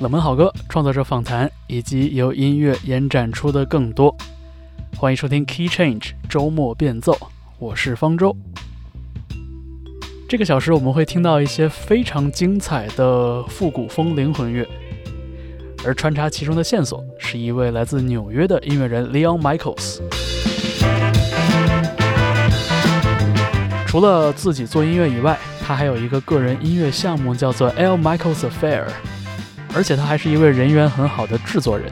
冷门好歌、创作者访谈以及由音乐延展出的更多。欢迎收听 Key Change 周末变奏，我是方舟。这个小时我们会听到一些非常精彩的复古风灵魂乐，而穿插其中的线索是一位来自纽约的音乐人 Leon Michaels。除了自己做音乐以外，他还有一个个人音乐项目叫做 L Michaels Affair，而且他还是一位人缘很好的制作人。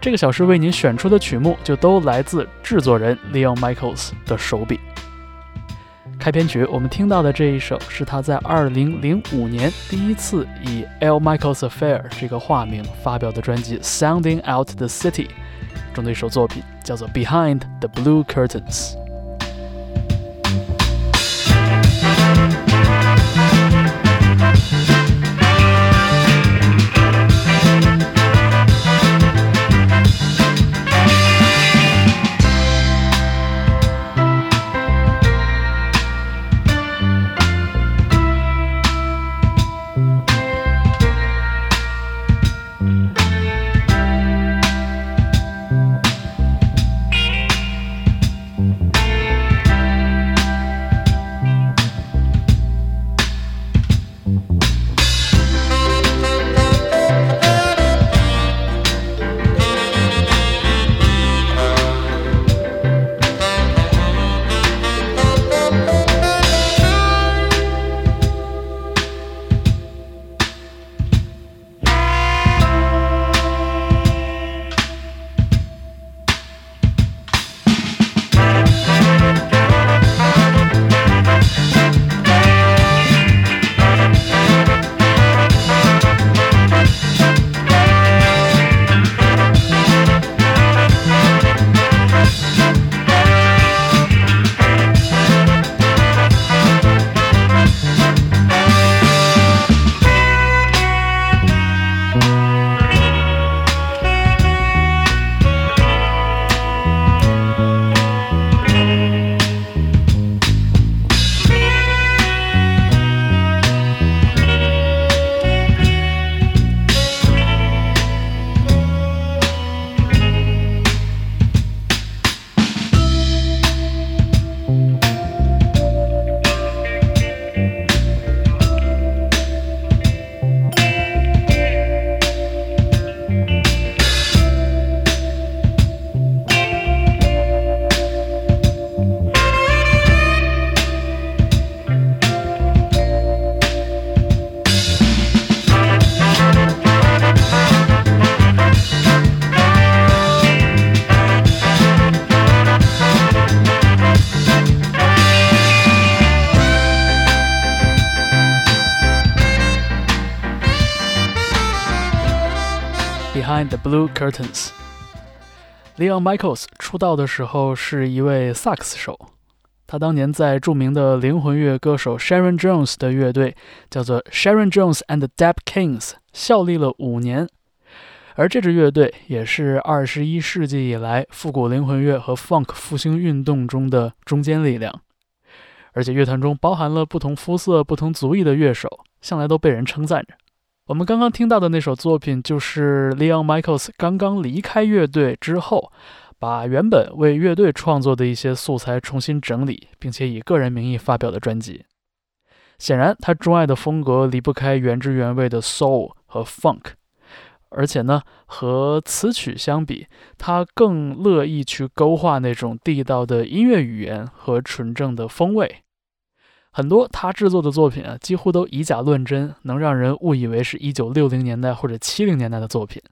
这个小时为您选出的曲目就都来自制作人 Leon Michaels 的手笔。开篇曲，我们听到的这一首是他在2005年第一次以 L. Michael's Affair 这个化名发表的专辑《Sounding Out the City》中的一首作品，叫做《Behind the Blue Curtains》。Blue Curtains。Leon Michaels 出道的时候是一位萨克斯手，他当年在著名的灵魂乐歌手 Sharon Jones 的乐队叫做 Sharon Jones and the Dap Kings 效力了五年，而这支乐队也是二十一世纪以来复古灵魂乐和 Funk 复兴运动中的中坚力量，而且乐团中包含了不同肤色、不同族裔的乐手，向来都被人称赞着。我们刚刚听到的那首作品，就是 Leon Michaels 刚刚离开乐队之后，把原本为乐队创作的一些素材重新整理，并且以个人名义发表的专辑。显然，他钟爱的风格离不开原汁原味的 Soul 和 Funk，而且呢，和词曲相比，他更乐意去勾画那种地道的音乐语言和纯正的风味。很多他制作的作品啊，几乎都以假乱真，能让人误以为是一九六零年代或者七零年代的作品。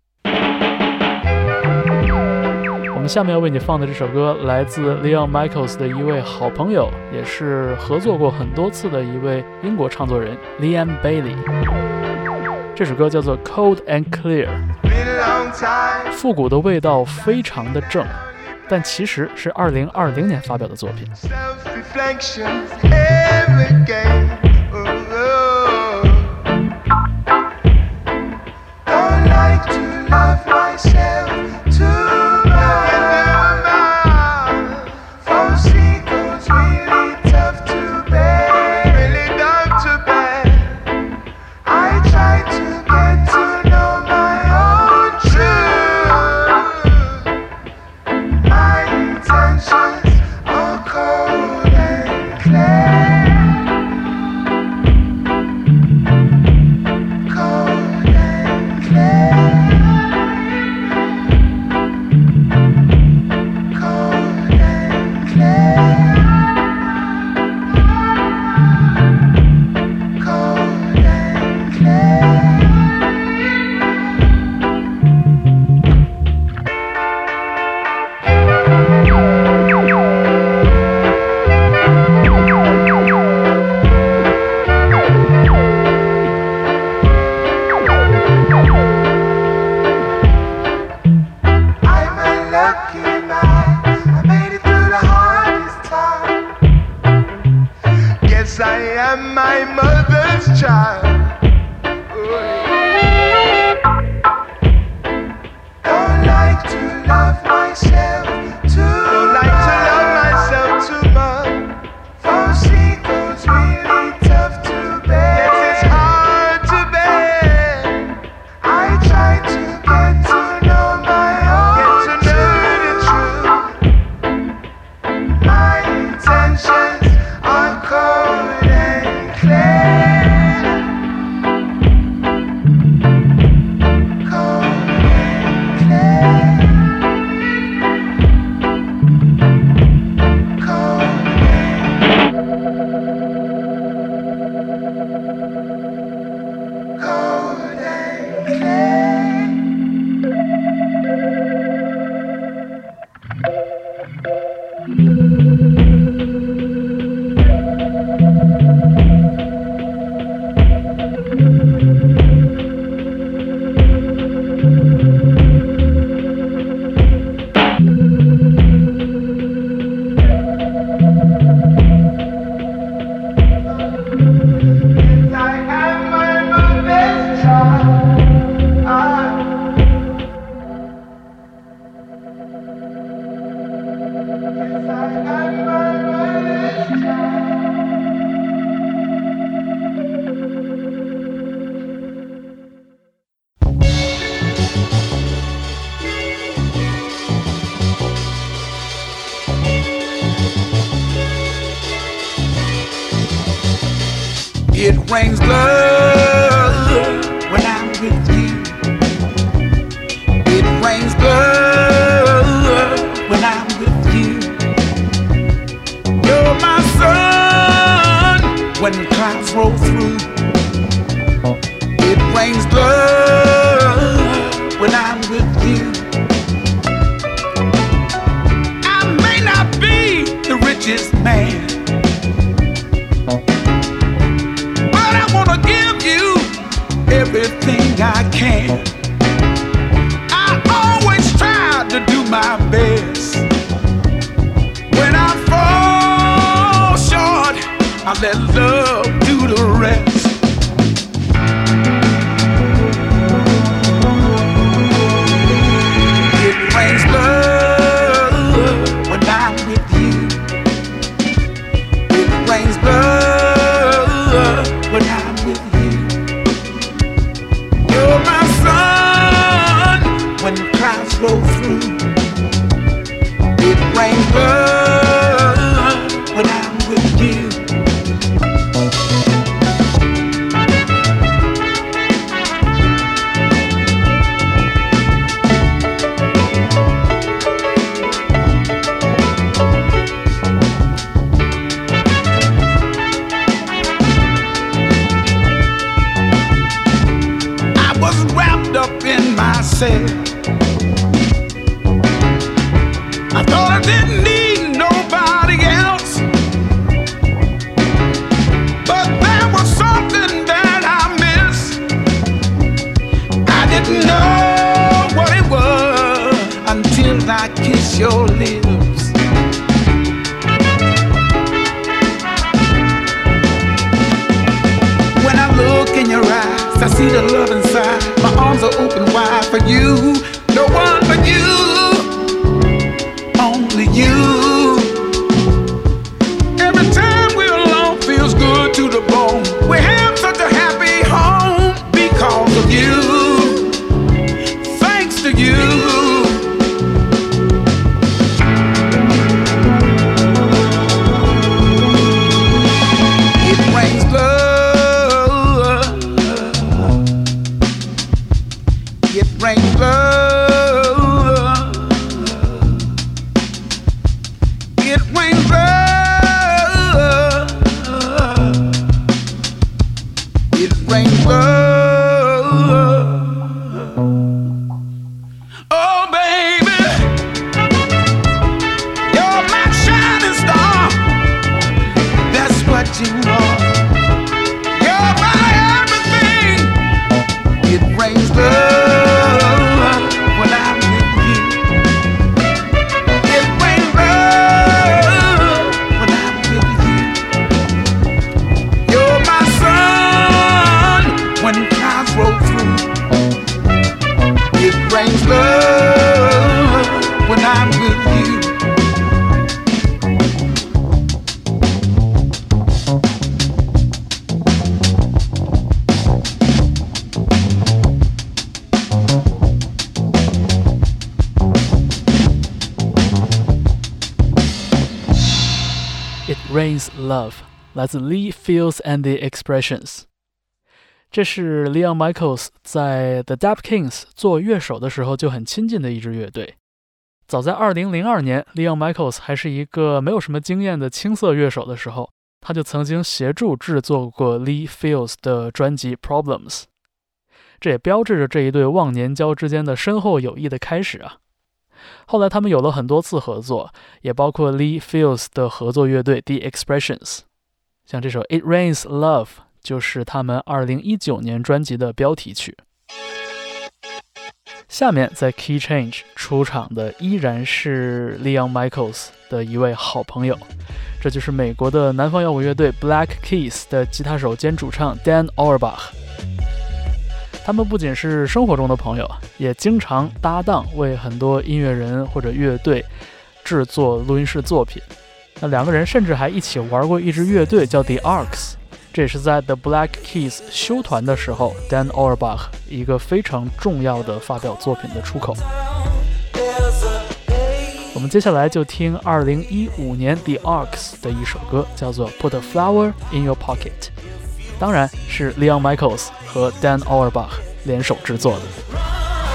我们下面要为你放的这首歌，来自 Leon Michaels 的一位好朋友，也是合作过很多次的一位英国唱作人 Liam Bailey。这首歌叫做 Cold and Clear，复古的味道非常的正。但其实是二零二零年发表的作品。I I am my mother's child. Don't like to love myself. when clouds roll through. It rains love when I'm with you. I may not be the richest man. 来自 Lee Fields and the Expressions。这是 Leon Michaels 在 The Dap Kings 做乐手的时候就很亲近的一支乐队。早在2002年，Leon Michaels 还是一个没有什么经验的青涩乐手的时候，他就曾经协助制作过 Lee Fields 的专辑 Problems。这也标志着这一对忘年交之间的深厚友谊的开始啊。后来他们有了很多次合作，也包括 Lee Fields 的合作乐队 The Expressions。像这首《It Rains Love》就是他们2019年专辑的标题曲。下面在 Key Change 出场的依然是 Leon Michaels 的一位好朋友，这就是美国的南方摇滚乐队 Black Keys 的吉他手兼主唱 Dan Auerbach。他们不仅是生活中的朋友，也经常搭档，为很多音乐人或者乐队制作录音室作品。那两个人甚至还一起玩过一支乐队，叫 The Arcs。这也是在 The Black Keys 休团的时候，Dan Auerbach 一个非常重要的发表作品的出口。我们接下来就听2015年 The Arcs 的一首歌，叫做《Put a Flower in Your Pocket》。当然是 Leon Michaels 和 Dan Auerbach 联手制作的。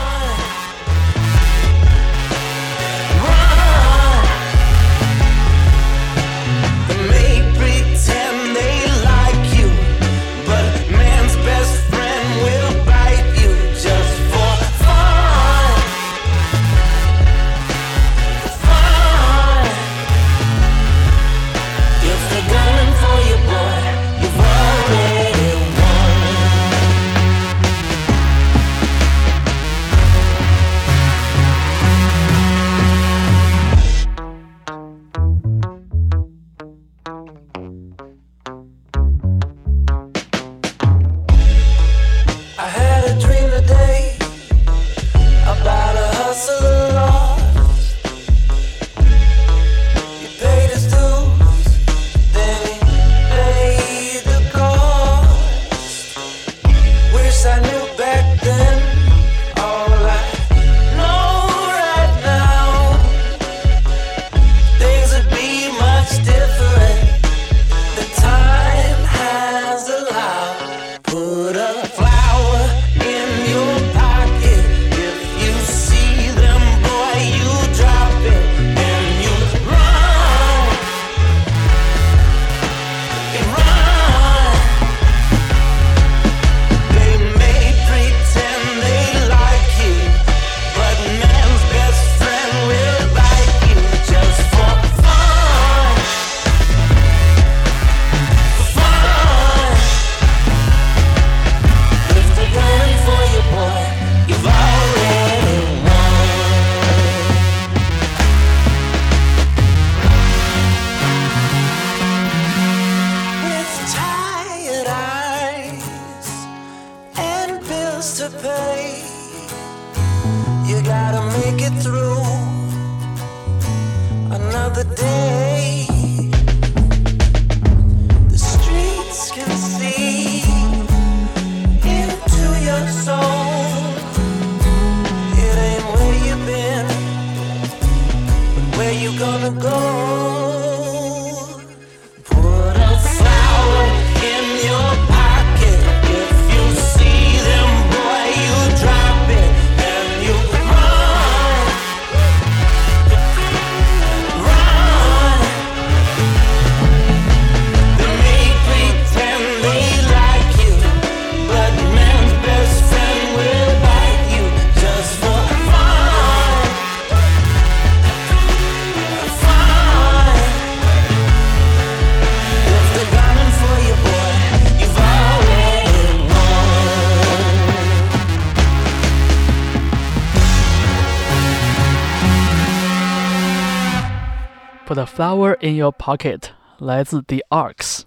Flower in your pocket，来自 The Arcs。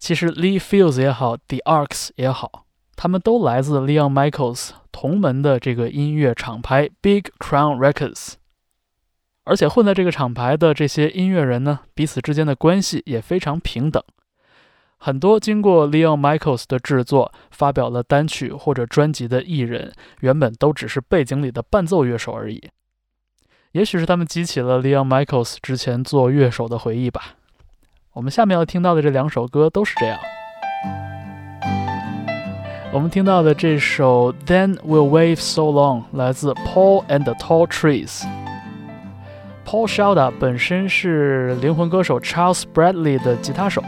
其实 Lee Fields 也好，The Arcs 也好，他们都来自 Leon Michaels 同门的这个音乐厂牌 Big Crown Records。而且混在这个厂牌的这些音乐人呢，彼此之间的关系也非常平等。很多经过 Leon Michaels 的制作、发表了单曲或者专辑的艺人，原本都只是背景里的伴奏乐手而已。也许是他们激起了 Leon Michaels 之前做乐手的回忆吧。我们下面要听到的这两首歌都是这样。我们听到的这首 Then We'll Wave So Long 来自 Paul and the Tall Trees。Paul Shada 本身是灵魂歌手 Charles Bradley 的吉他手。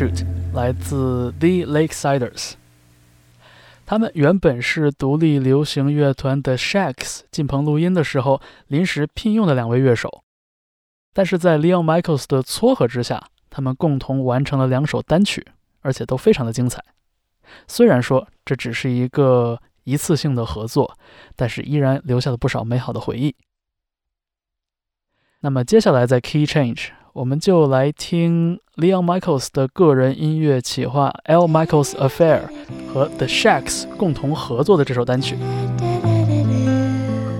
Parachute》，来自 The Lakesiders。他们原本是独立流行乐团的 Shacks 进棚录音的时候临时聘用的两位乐手，但是在 Leon Michaels 的撮合之下，他们共同完成了两首单曲，而且都非常的精彩。虽然说这只是一个一次性的合作，但是依然留下了不少美好的回忆。那么接下来在 Key Change，我们就来听 Leon Michaels 的个人音乐企划 L Michaels Affair 和 The Shacks 共同合作的这首单曲。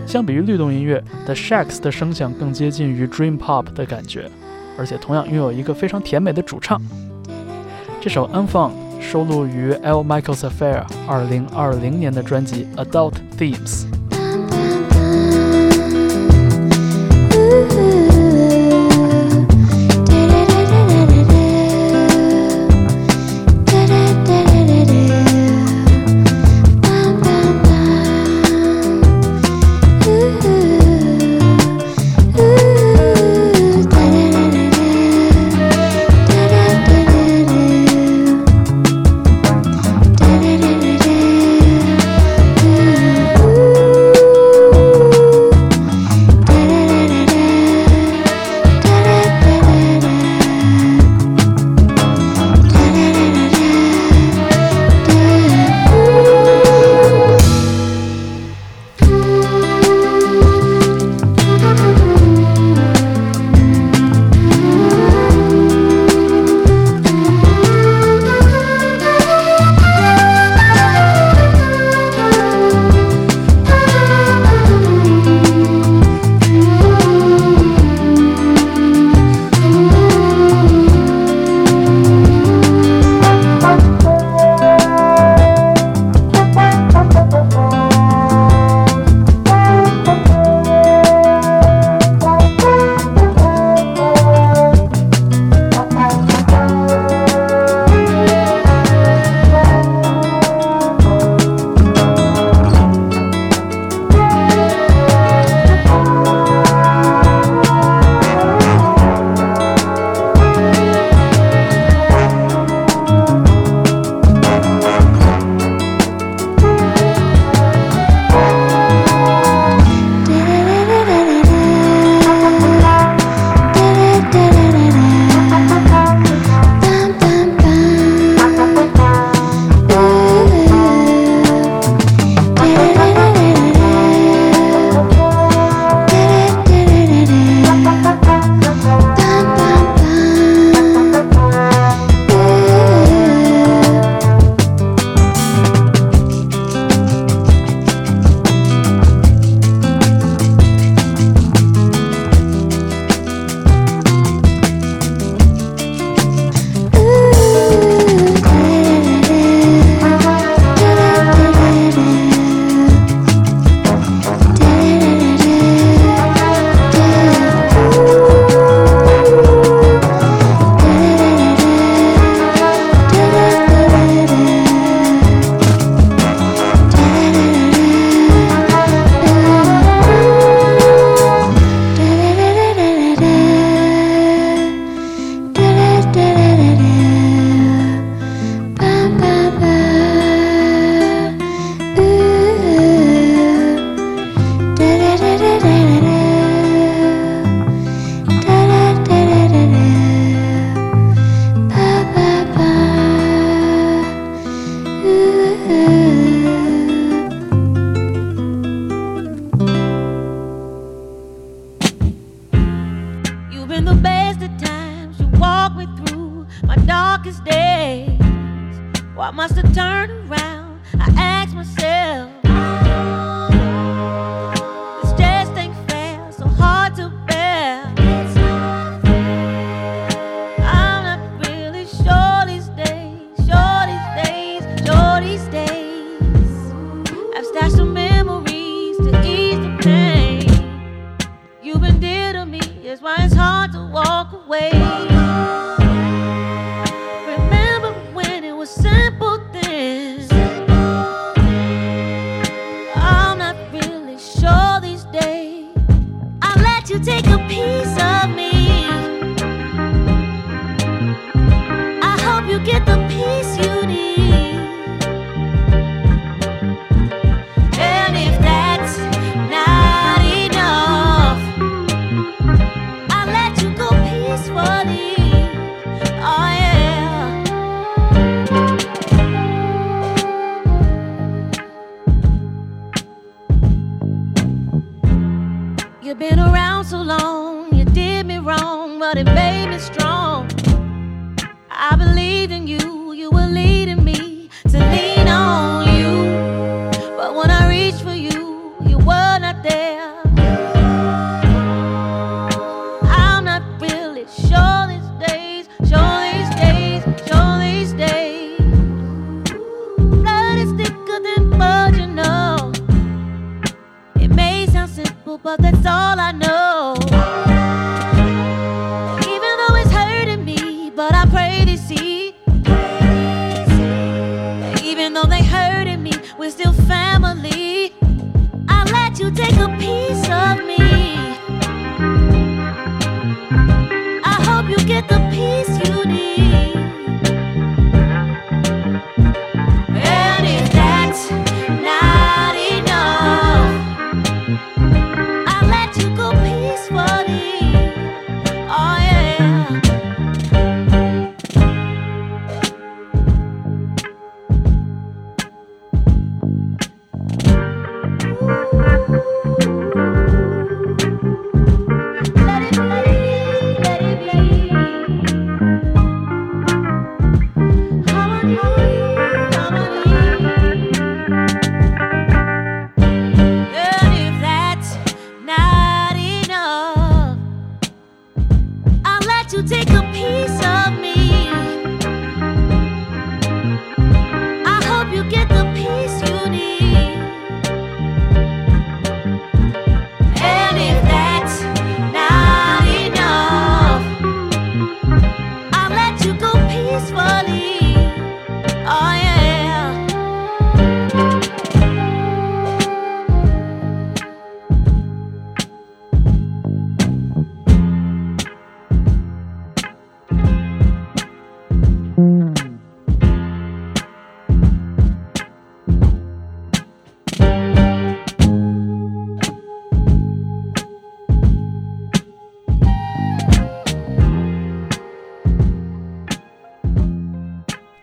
相比于律动音乐，The Shacks 的声响更接近于 Dream Pop 的感觉，而且同样拥有一个非常甜美的主唱。这首 Unfun 收录于 L Michaels Affair 2020年的专辑 Adult Themes。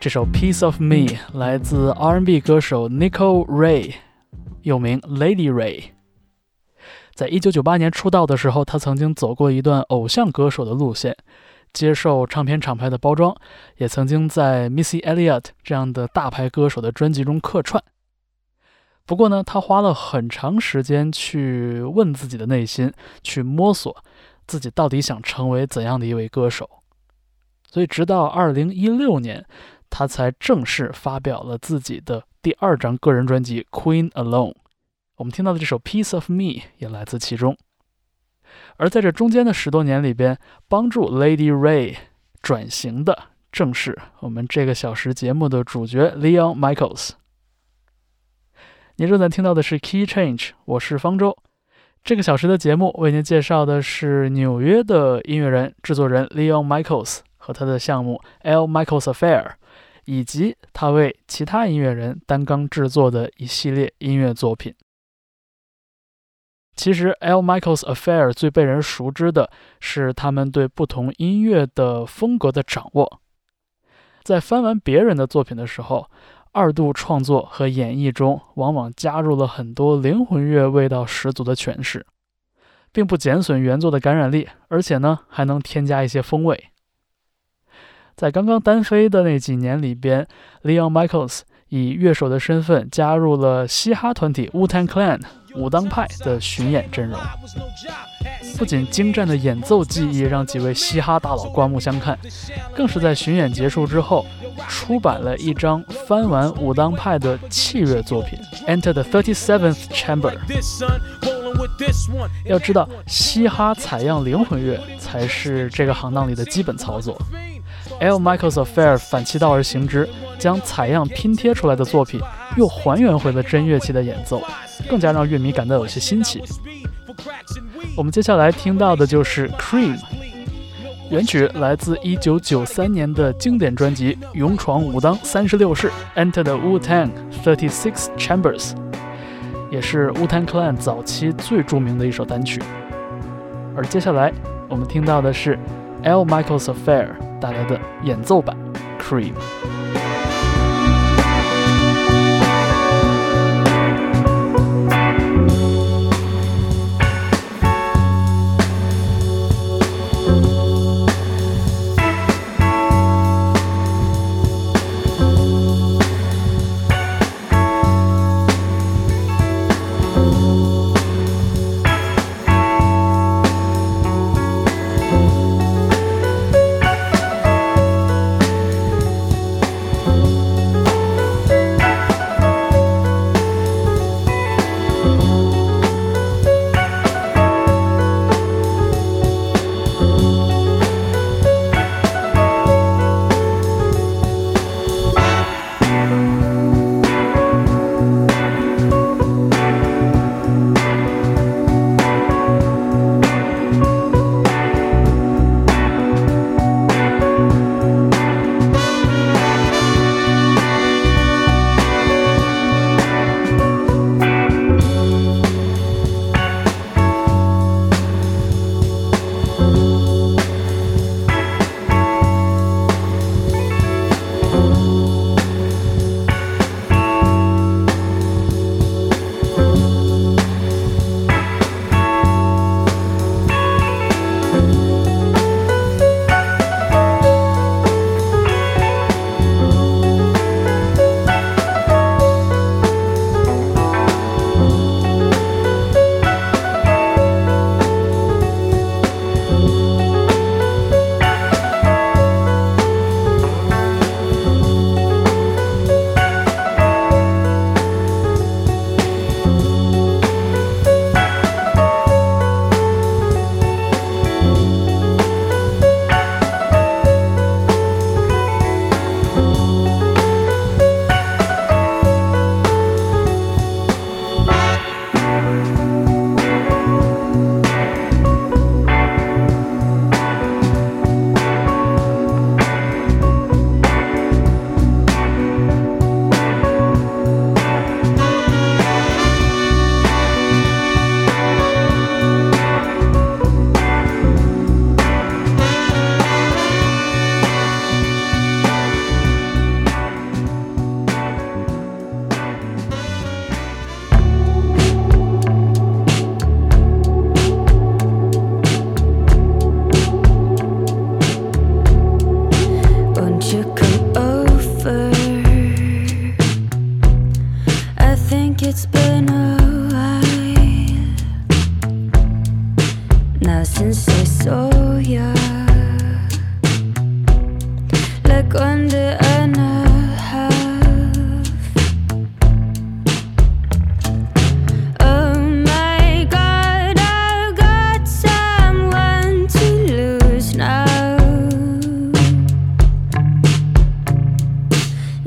这首《Piece of Me》来自 R&B 歌手 Nicole Ray，又名 Lady Ray。在一九九八年出道的时候，她曾经走过一段偶像歌手的路线，接受唱片厂牌的包装，也曾经在 Missy Elliott 这样的大牌歌手的专辑中客串。不过呢，她花了很长时间去问自己的内心，去摸索自己到底想成为怎样的一位歌手。所以，直到二零一六年，他才正式发表了自己的第二张个人专辑《Queen Alone》。我们听到的这首《Piece of Me》也来自其中。而在这中间的十多年里边，帮助 Lady Ray 转型的，正是我们这个小时节目的主角 Leon Michaels。您正在听到的是 Key Change，我是方舟。这个小时的节目为您介绍的是纽约的音乐人、制作人 Leon Michaels 和他的项目 L Michaels Affair。以及他为其他音乐人担纲制作的一系列音乐作品。其实，L. Michaels Affair 最被人熟知的是他们对不同音乐的风格的掌握。在翻完别人的作品的时候，二度创作和演绎中往往加入了很多灵魂乐味道十足的诠释，并不减损原作的感染力，而且呢还能添加一些风味。在刚刚单飞的那几年里边，Leon Michaels 以乐手的身份加入了嘻哈团体 Wu-Tang Clan 武当派的巡演阵容。不仅精湛的演奏技艺让几位嘻哈大佬刮目相看，更是在巡演结束之后，出版了一张翻完武当派的器乐作品《Enter the Thirty Seventh Chamber》。要知道，嘻哈采样灵魂乐才是这个行当里的基本操作。L. Michaels Affair 反其道而行之，将采样拼贴出来的作品又还原回了真乐器的演奏，更加让乐迷感到有些新奇。我们接下来听到的就是《Cream》，原曲来自1993年的经典专辑《勇闯武当三十六式》（Enter the Wu-Tang Thirty Six Chambers），也是 Wu-Tang Clan 早期最著名的一首单曲。而接下来我们听到的是 L. Michaels Affair 带来的演奏版《Cream》。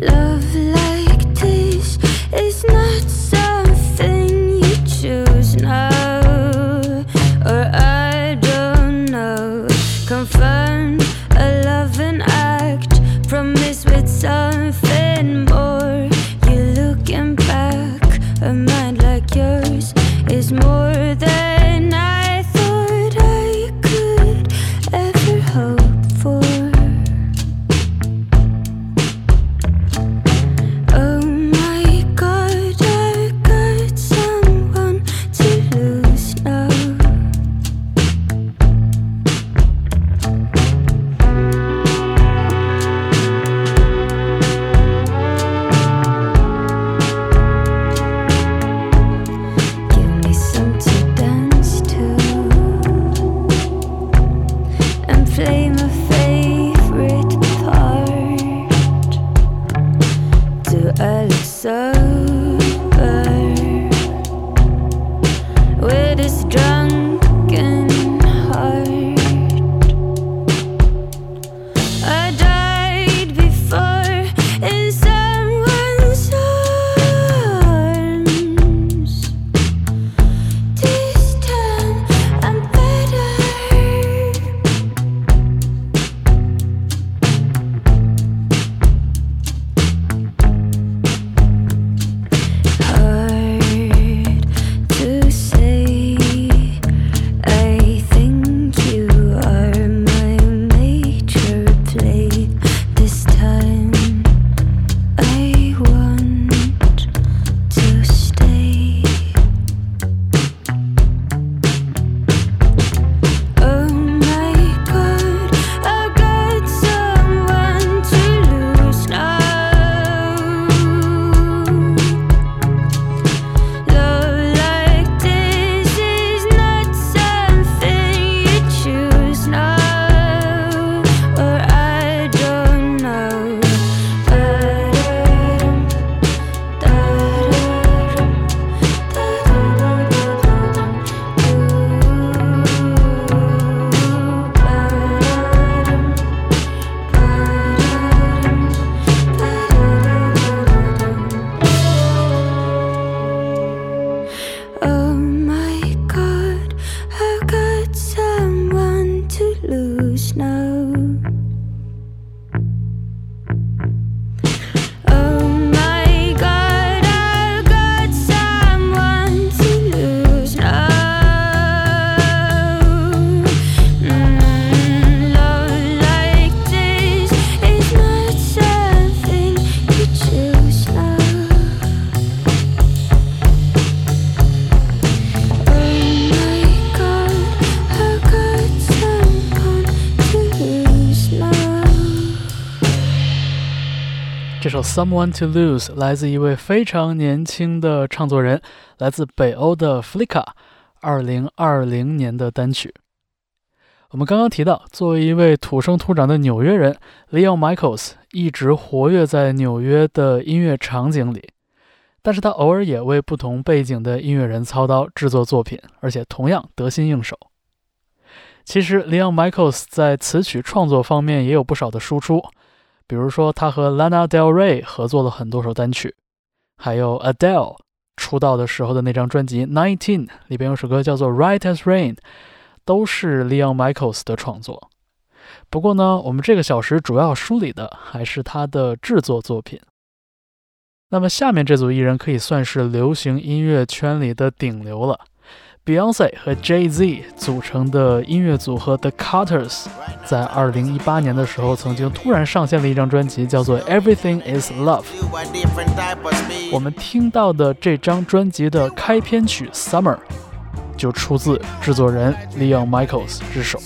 Love Someone to Lose》来自一位非常年轻的唱作人，来自北欧的 Flicka，二零二零年的单曲。我们刚刚提到，作为一位土生土长的纽约人，Leon Michaels 一直活跃在纽约的音乐场景里，但是他偶尔也为不同背景的音乐人操刀制作作品，而且同样得心应手。其实，Leon Michaels 在词曲创作方面也有不少的输出。比如说，他和 Lana Del Rey 合作了很多首单曲，还有 Adele 出道的时候的那张专辑《Nineteen》里边有首歌叫做《Right as Rain》，都是 Leon Michaels 的创作。不过呢，我们这个小时主要梳理的还是他的制作作品。那么下面这组艺人可以算是流行音乐圈里的顶流了。Beyonce 和 Jay Z 组成的音乐组合 The Carters，在2018年的时候曾经突然上线了一张专辑，叫做《Everything Is Love》。我们听到的这张专辑的开篇曲《Summer》，就出自制作人 Leon Michaels 之手。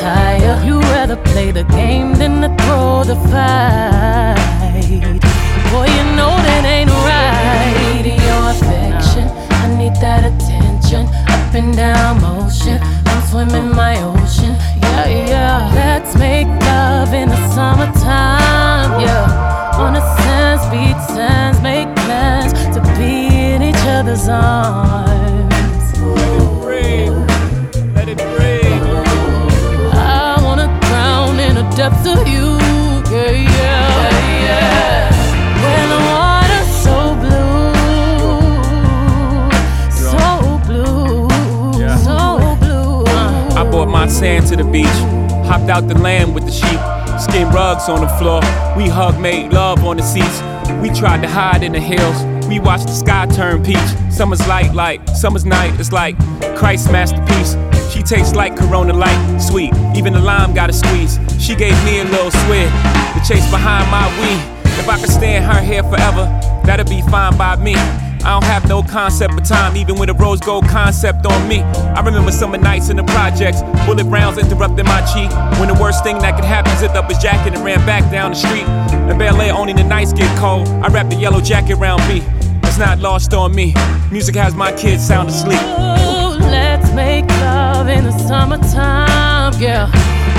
Tire. You rather play the game than to throw the fight. Boy, you know that ain't right. Your affection, I need that attention. Up and down motion, I'm swimming my ocean. Yeah, yeah. Let's make love in the summertime. Yeah, on the sands, beach sands, make plans to be in each other's arms. Drown in the depths of you, yeah, yeah, yeah. When the water's so blue, so blue, Yeah. so blue. I brought my sand to the beach, hopped out the land with the sheep, skin rugs on the floor. We hug, made love on the seats. We tried to hide in the hills. We watched the sky turn peach. Summer's light, like summer's night. It's like Christ's masterpiece. She tastes like Corona Light, sweet. Even the lime got a squeeze. She gave me a little sweat to chase behind my weed. If I could stay in her hair forever, that'd be fine by me. I don't have no concept of time, even with a rose gold concept on me. I remember summer nights in the projects, bullet rounds interrupting my cheek. When the worst thing that could happen, zipped up his jacket and ran back down the street. In Air, only the nights get cold. I wrap the yellow jacket around me. It's not lost on me. Music has my kids sound asleep. Ooh, let's make love in the summertime, yeah.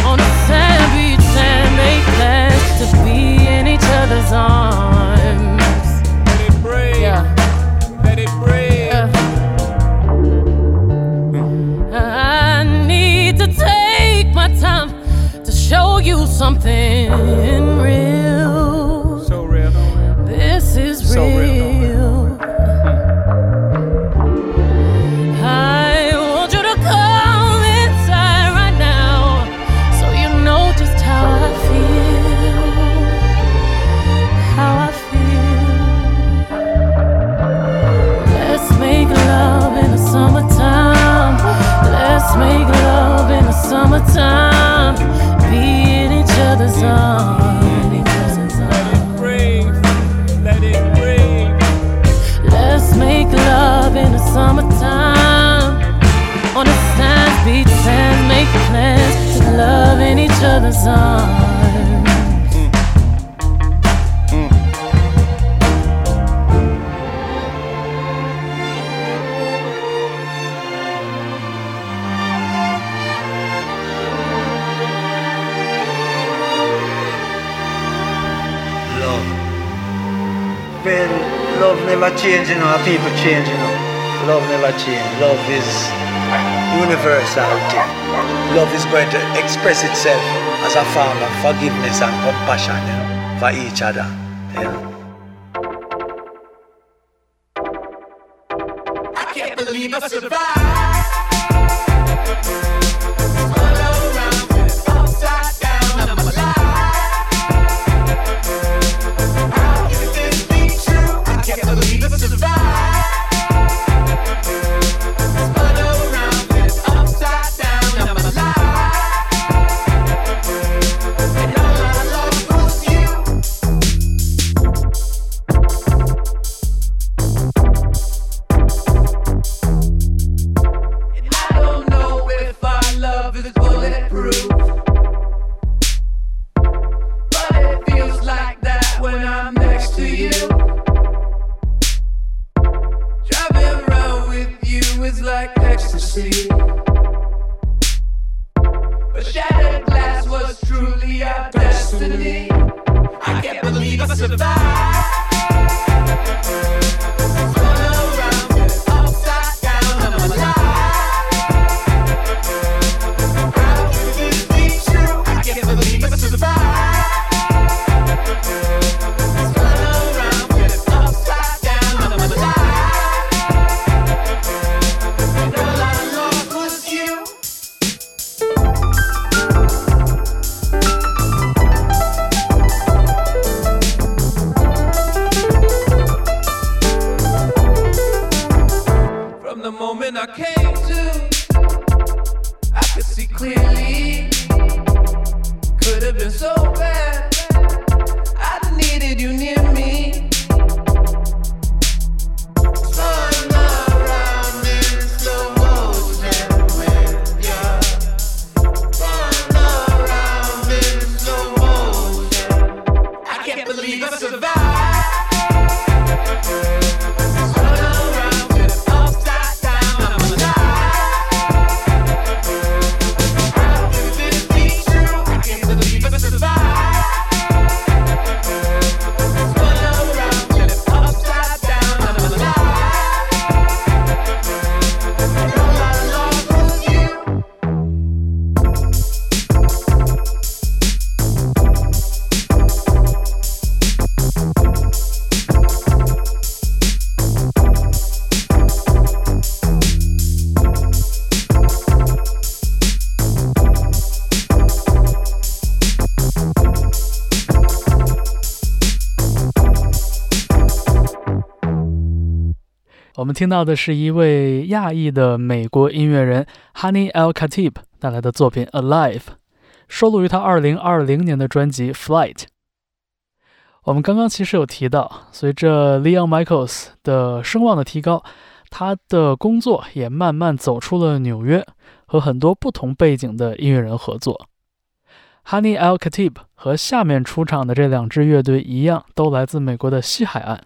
On the sand beach and make plans to be in each other's arms. Let it breathe. Yeah. Let it breathe. I need to take my time to show you something real. Love. Man, love never change, you know. People change, you know. Love never change. Love is universality. Love is going to express itself as a form of forgiveness and compassion, for each other. 听到的是一位亚裔的美国音乐人 Honey El Khatib 带来的作品《Alive》，收录于他2020年的专辑《Flight》。我们刚刚其实有提到，随着 Leon Michaels 的声望的提高，他的工作也慢慢走出了纽约，和很多不同背景的音乐人合作。Honey El Khatib 和下面出场的这两支乐队一样，都来自美国的西海岸。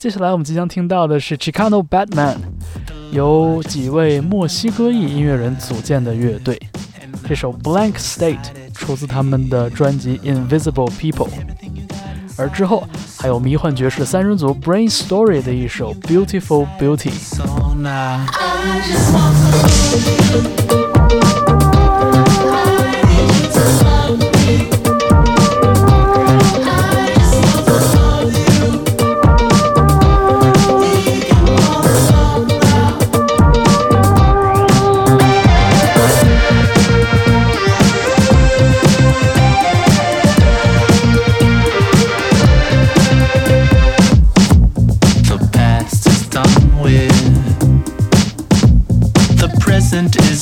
接下来我们即将听到的是 Chicano Batman，由几位墨西哥裔音乐人组建的乐队。这首 Blank State 出自他们的专辑 Invisible People，而之后还有迷幻爵士三人组 Brain Story 的一首 Beautiful Beauty。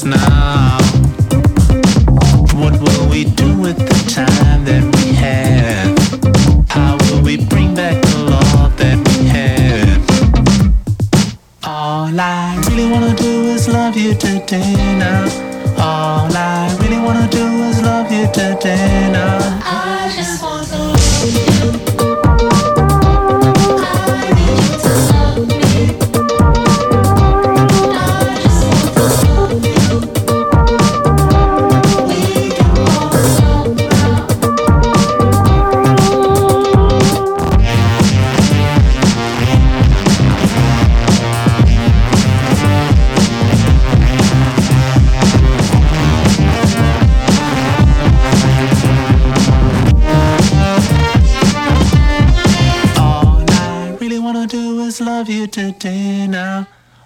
Now.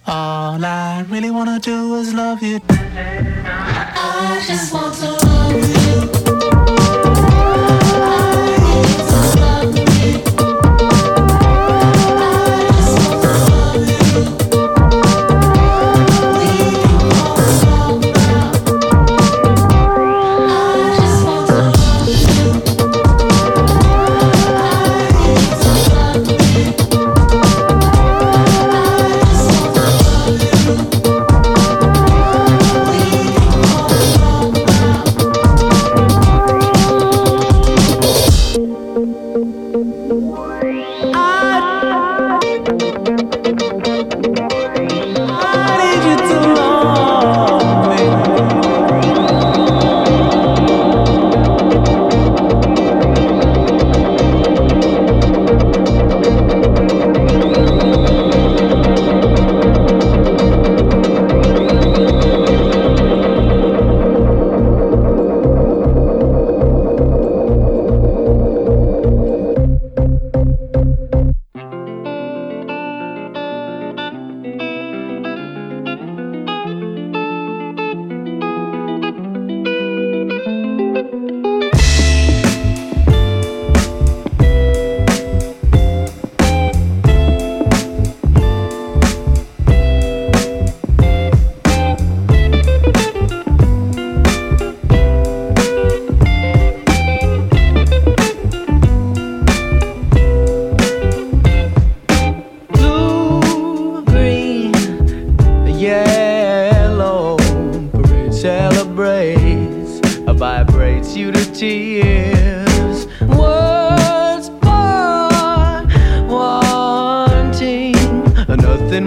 All I really wanna do is love you. I just want to love you.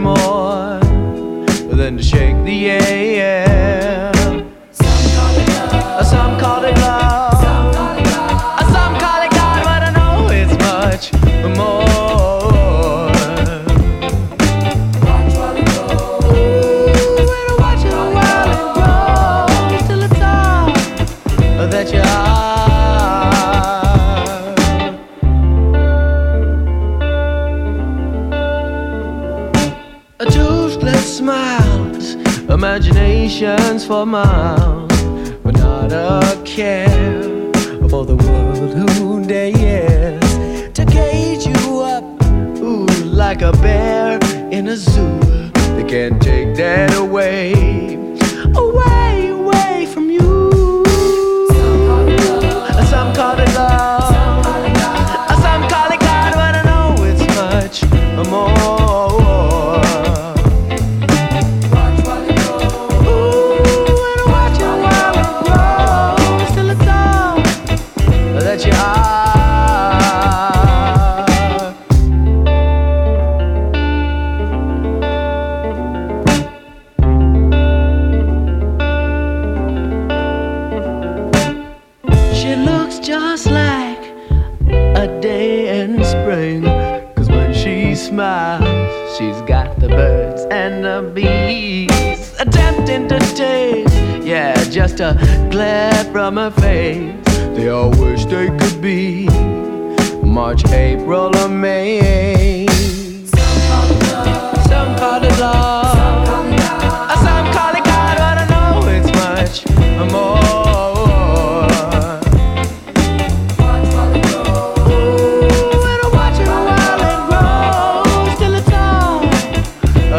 amor.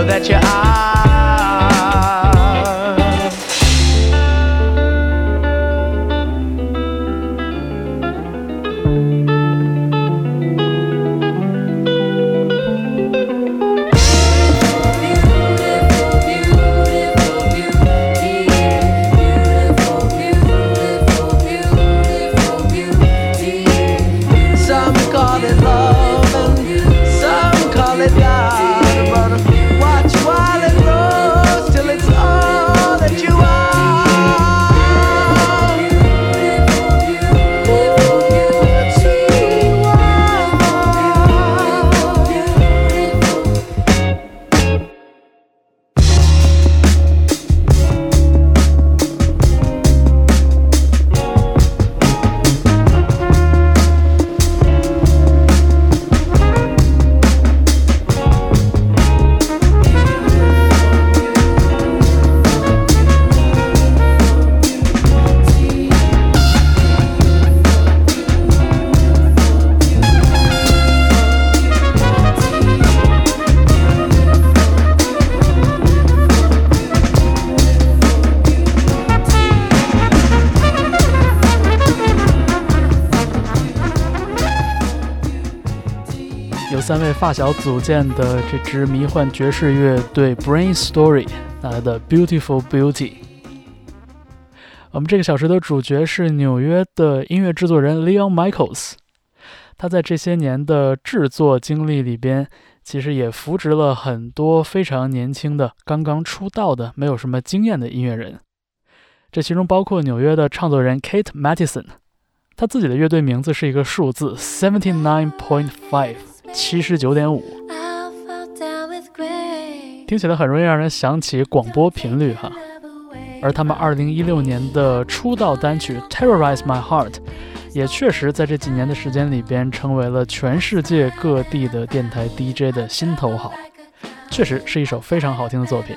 That you are. 小组建的这支迷幻爵士乐队 Brain Story 带来的 Beautiful Beauty。我们这个小时的主角是纽约的音乐制作人 Leon Michaels，他在这些年的制作经历里边，其实也扶植了很多非常年轻的、刚刚出道的、没有什么经验的音乐人。这其中包括纽约的唱作人 Kate Mattison，他自己的乐队名字是一个数字 seventy nine point five，七十九点五.听起来很容易让人想起广播频率哈。而他们二零一六年的出道单曲《Terrorize My Heart》，也确实在这几年的时间里边成为了全世界各地的电台 DJ 的心头好，确实是一首非常好听的作品。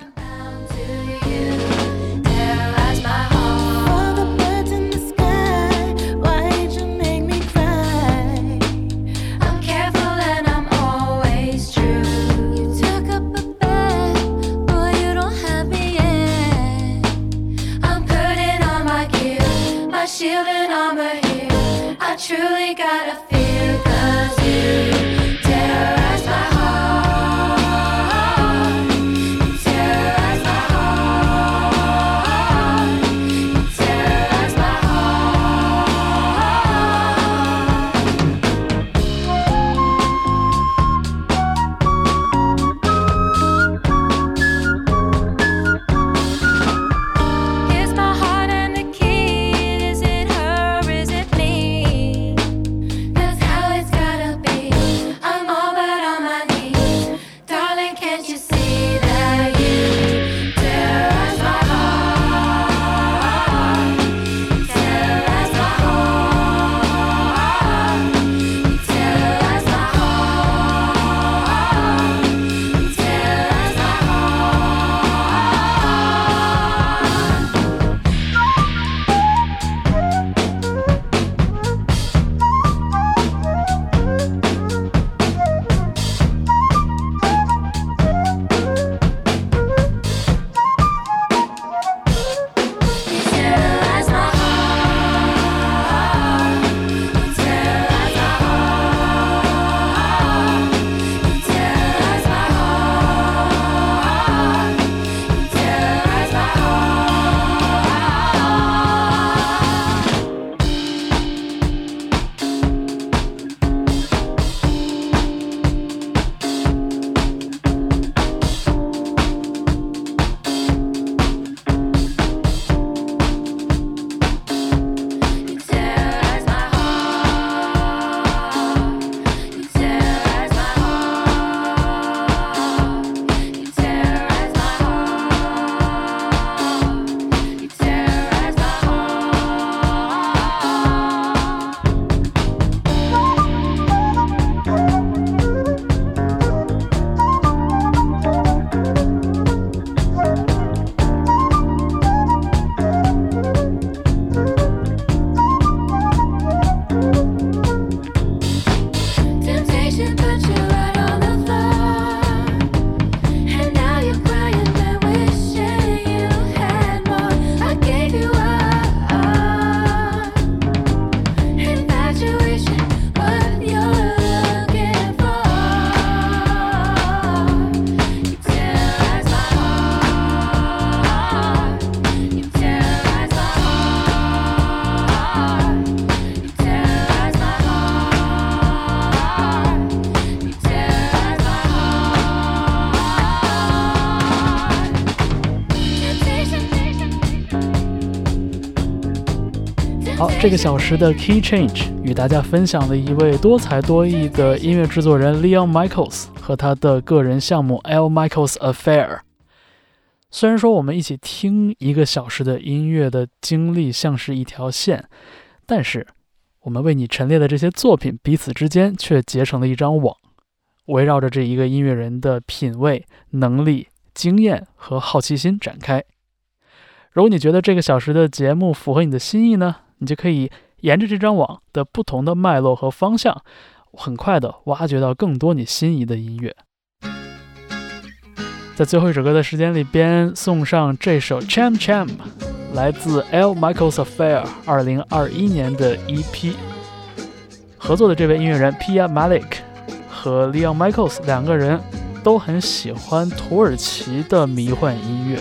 这个小时的 Key Change 与大家分享了一位多才多艺的音乐制作人 Leon Michaels 和他的个人项目 L Michaels Affair。虽然说我们一起听一个小时的音乐的经历像是一条线，但是我们为你陈列的这些作品彼此之间却结成了一张网，围绕着这一个音乐人的品味、能力、经验和好奇心展开。如果你觉得这个小时的节目符合你的心意呢，你就可以沿着这张网的不同的脉络和方向，很快的挖掘到更多你心仪的音乐。在最后一首歌的时间里边，送上这首《Cham Cham》，来自 L Michaels Affair 二零二一年的 EP。合作的这位音乐人 Pia Malik 和 Leon Michaels 两个人都很喜欢土耳其的迷幻音乐。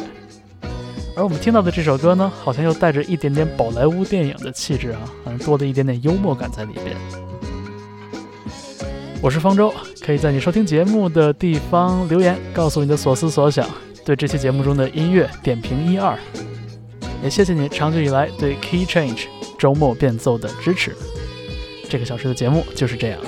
而我们听到的这首歌呢，好像又带着一点点宝莱坞电影的气质啊，好像多了一点点幽默感在里边。我是方舟，可以在你收听节目的地方留言，告诉你的所思所想，对这期节目中的音乐点评一二。也谢谢你长久以来对 Key Change 周末变奏的支持。这个小时的节目就是这样。